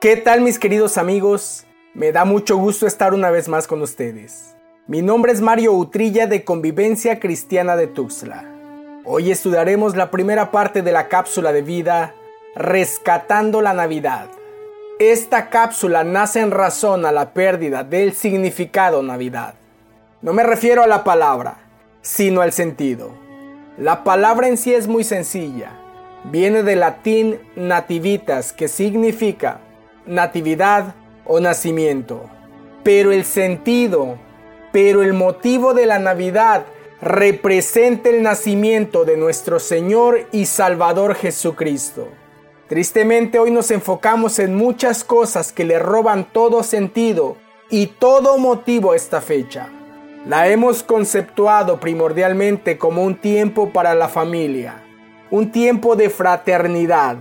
¿Qué tal mis queridos amigos? Me da mucho gusto estar una vez más con ustedes. Mi nombre es Mario Utrilla de Convivencia Cristiana de Tuxtla. Hoy estudiaremos la primera parte de la cápsula de vida, Rescatando la Navidad. Esta cápsula nace en razón a la pérdida del significado Navidad. No me refiero a la palabra, sino al sentido. La palabra en sí es muy sencilla. Viene del latín nativitas, que significa natividad o nacimiento. Pero el sentido, pero el motivo de la Navidad representa el nacimiento de nuestro Señor y Salvador Jesucristo. Tristemente hoy nos enfocamos en muchas cosas que le roban todo sentido y todo motivo a esta fecha. La hemos conceptuado primordialmente como un tiempo para la familia, un tiempo de fraternidad,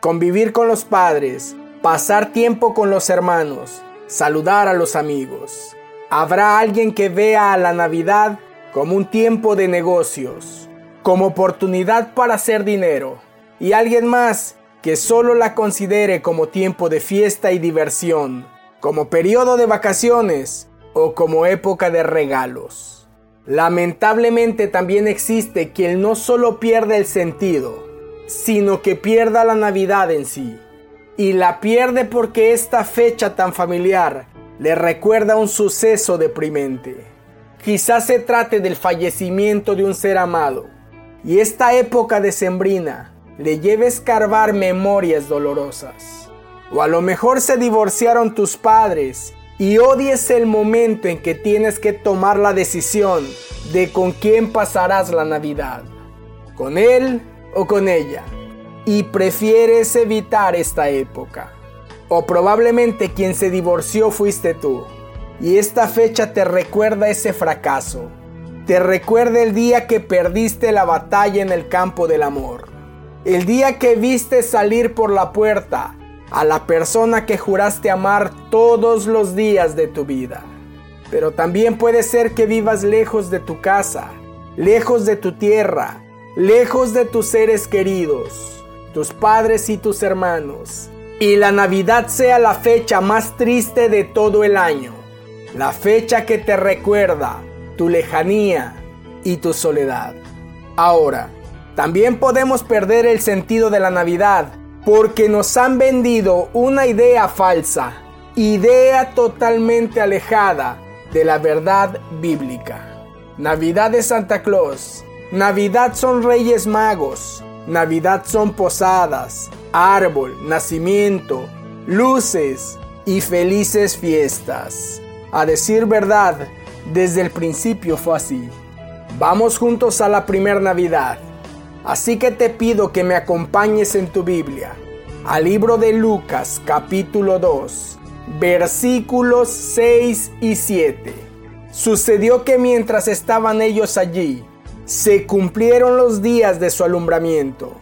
convivir con los padres, pasar tiempo con los hermanos, saludar a los amigos. Habrá alguien que vea a la Navidad como un tiempo de negocios, como oportunidad para hacer dinero, y alguien más que solo la considere como tiempo de fiesta y diversión, como periodo de vacaciones o como época de regalos. Lamentablemente también existe quien no solo pierde el sentido, sino que pierda la Navidad en sí y la pierde porque esta fecha tan familiar le recuerda un suceso deprimente. Quizás se trate del fallecimiento de un ser amado y esta época decembrina le lleve a escarbar memorias dolorosas. O a lo mejor se divorciaron tus padres y odies el momento en que tienes que tomar la decisión de con quién pasarás la Navidad, con él o con ella y prefieres evitar esta época. O probablemente quien se divorció fuiste tú. Y esta fecha te recuerda ese fracaso. Te recuerda el día que perdiste la batalla en el campo del amor. El día que viste salir por la puerta a la persona que juraste amar todos los días de tu vida. Pero también puede ser que vivas lejos de tu casa, lejos de tu tierra, lejos de tus seres queridos tus padres y tus hermanos. Y la Navidad sea la fecha más triste de todo el año. La fecha que te recuerda tu lejanía y tu soledad. Ahora, también podemos perder el sentido de la Navidad porque nos han vendido una idea falsa, idea totalmente alejada de la verdad bíblica. Navidad de Santa Claus, Navidad son Reyes Magos, Navidad son posadas, árbol, nacimiento, luces y felices fiestas. A decir verdad, desde el principio fue así. Vamos juntos a la primer Navidad. Así que te pido que me acompañes en tu Biblia, al libro de Lucas capítulo 2, versículos 6 y 7. Sucedió que mientras estaban ellos allí, se cumplieron los días de su alumbramiento,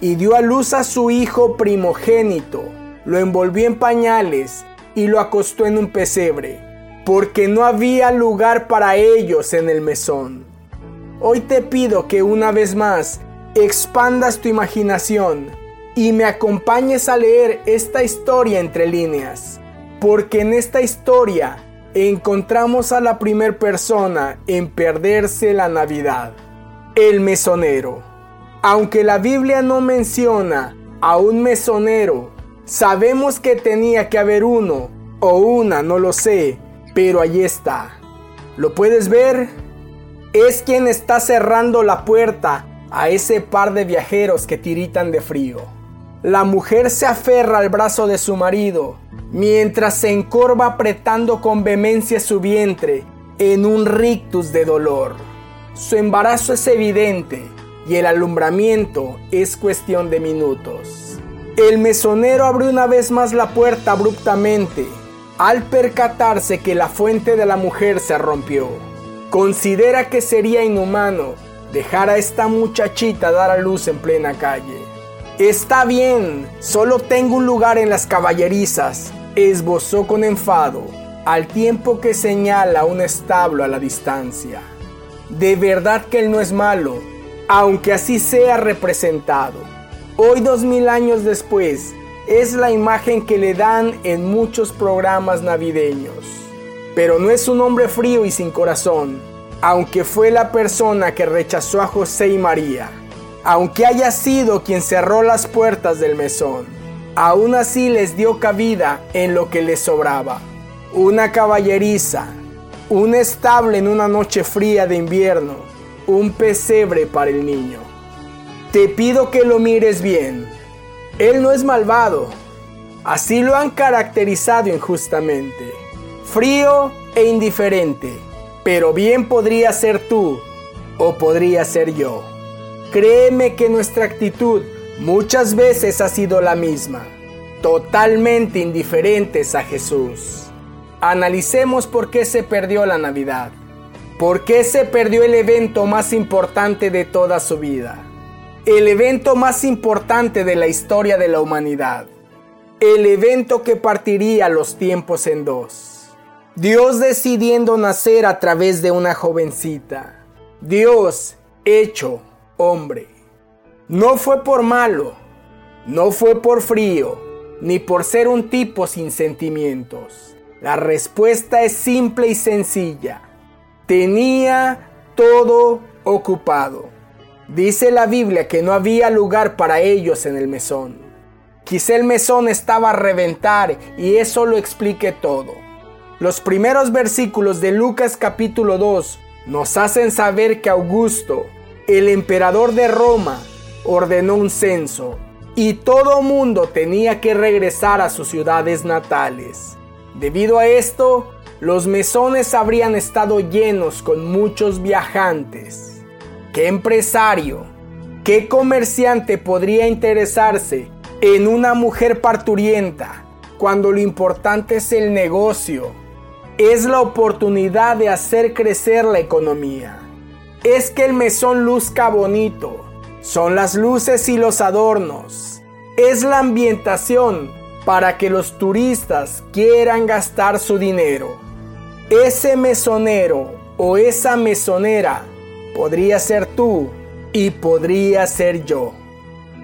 y dio a luz a su hijo primogénito, lo envolvió en pañales y lo acostó en un pesebre, porque no había lugar para ellos en el mesón. Hoy te pido que una vez más expandas tu imaginación y me acompañes a leer esta historia entre líneas, porque en esta historia encontramos a la primer persona en perderse la Navidad, el mesonero. Aunque la Biblia no menciona a un mesonero, sabemos que tenía que haber uno o una, no lo sé, pero allí está. ¿Lo puedes ver? Es quien está cerrando la puerta a ese par de viajeros que tiritan de frío. La mujer se aferra al brazo de su marido mientras se encorva apretando con vehemencia su vientre en un rictus de dolor. Su embarazo es evidente y el alumbramiento es cuestión de minutos. El mesonero abrió una vez más la puerta abruptamente al percatarse que la fuente de la mujer se rompió. Considera que sería inhumano dejar a esta muchachita dar a luz en plena calle. Está bien, solo tengo un lugar en las caballerizas, esbozó con enfado, al tiempo que señala un establo a la distancia. De verdad que él no es malo, aunque así sea representado. Hoy dos mil años después, es la imagen que le dan en muchos programas navideños. Pero no es un hombre frío y sin corazón, aunque fue la persona que rechazó a José y María, aunque haya sido quien cerró las puertas del mesón, aún así les dio cabida en lo que les sobraba. Una caballeriza, un estable en una noche fría de invierno, un pesebre para el niño. Te pido que lo mires bien. Él no es malvado. Así lo han caracterizado injustamente. Frío e indiferente pero bien podría ser tú o podría ser yo. Créeme que nuestra actitud muchas veces ha sido la misma, totalmente indiferentes a Jesús. Analicemos por qué se perdió la Navidad, por qué se perdió el evento más importante de toda su vida, el evento más importante de la historia de la humanidad, el evento que partiría los tiempos en dos. Dios decidiendo nacer a través de una jovencita. Dios hecho hombre. No fue por malo, no fue por frío, ni por ser un tipo sin sentimientos. La respuesta es simple y sencilla. Tenía todo ocupado. Dice la Biblia que no había lugar para ellos en el mesón. Quizá el mesón estaba a reventar y eso lo explique todo. Los primeros versículos de Lucas capítulo 2 nos hacen saber que Augusto, el emperador de Roma, ordenó un censo y todo mundo tenía que regresar a sus ciudades natales. Debido a esto, los mesones habrían estado llenos con muchos viajantes. ¿Qué empresario, qué comerciante podría interesarse en una mujer parturienta cuando lo importante es el negocio es la oportunidad de hacer crecer la economía. Es que el mesón luzca bonito. Son las luces y los adornos. Es la ambientación para que los turistas quieran gastar su dinero. Ese mesonero o esa mesonera podría ser tú y podría ser yo.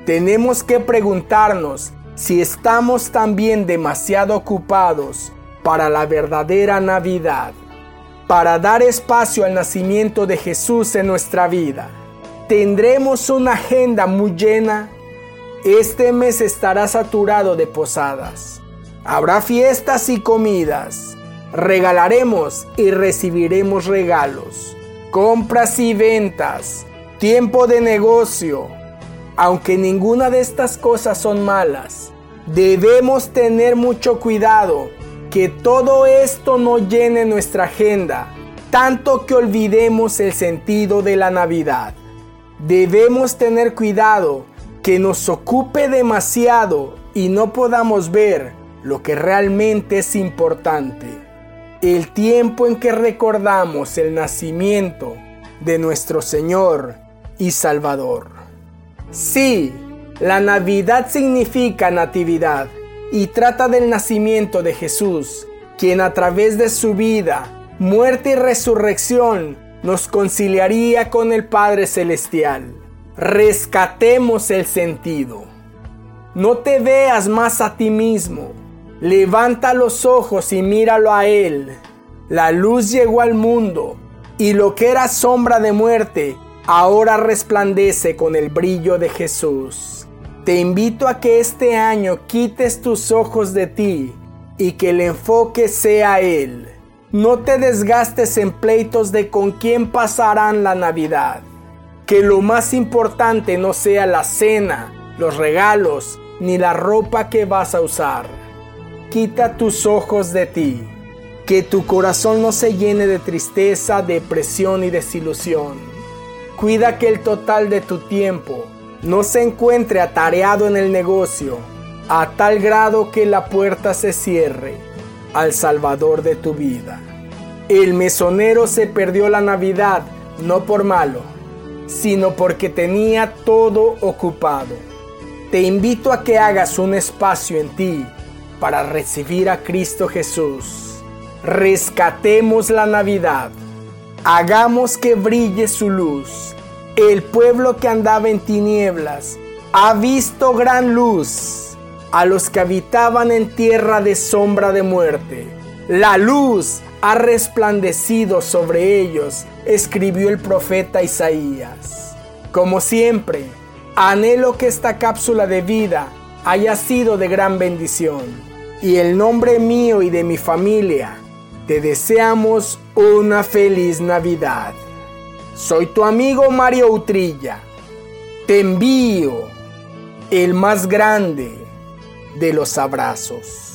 Tenemos que preguntarnos si estamos también demasiado ocupados para la verdadera Navidad, para dar espacio al nacimiento de Jesús en nuestra vida. Tendremos una agenda muy llena. Este mes estará saturado de posadas. Habrá fiestas y comidas. Regalaremos y recibiremos regalos. Compras y ventas. Tiempo de negocio. Aunque ninguna de estas cosas son malas, debemos tener mucho cuidado que todo esto no llene nuestra agenda, tanto que olvidemos el sentido de la Navidad. Debemos tener cuidado que nos ocupe demasiado y no podamos ver lo que realmente es importante. El tiempo en que recordamos el nacimiento de nuestro Señor y Salvador. Sí, la Navidad significa natividad y trata del nacimiento de Jesús, quien a través de su vida, muerte y resurrección nos conciliaría con el Padre Celestial. Rescatemos el sentido. No te veas más a ti mismo. Levanta los ojos y míralo a Él. La luz llegó al mundo y lo que era sombra de muerte ahora resplandece con el brillo de Jesús. Te invito a que este año quites tus ojos de ti y que el enfoque sea Él. No te desgastes en pleitos de con quién pasarán la Navidad. Que lo más importante no sea la cena, los regalos, ni la ropa que vas a usar. Quita tus ojos de ti. Que tu corazón no se llene de tristeza, depresión y desilusión. Cuida que el total de tu tiempo no se encuentre atareado en el negocio a tal grado que la puerta se cierre al Salvador de tu vida. El mesonero se perdió la Navidad no por malo, sino porque tenía todo ocupado. Te invito a que hagas un espacio en ti para recibir a Cristo Jesús. Rescatemos la Navidad. Hagamos que brille su luz el pueblo que andaba en tinieblas ha visto gran luz. a los que habitaban en tierra de sombra de muerte. La luz ha resplandecido sobre ellos, escribió el profeta Isaías. Como siempre, anhelo que esta cápsula de vida haya sido de gran bendición. Y el nombre mío y de mi familia, te deseamos una feliz Navidad. Soy tu amigo Mario Utrilla. Te envío el más grande de los abrazos.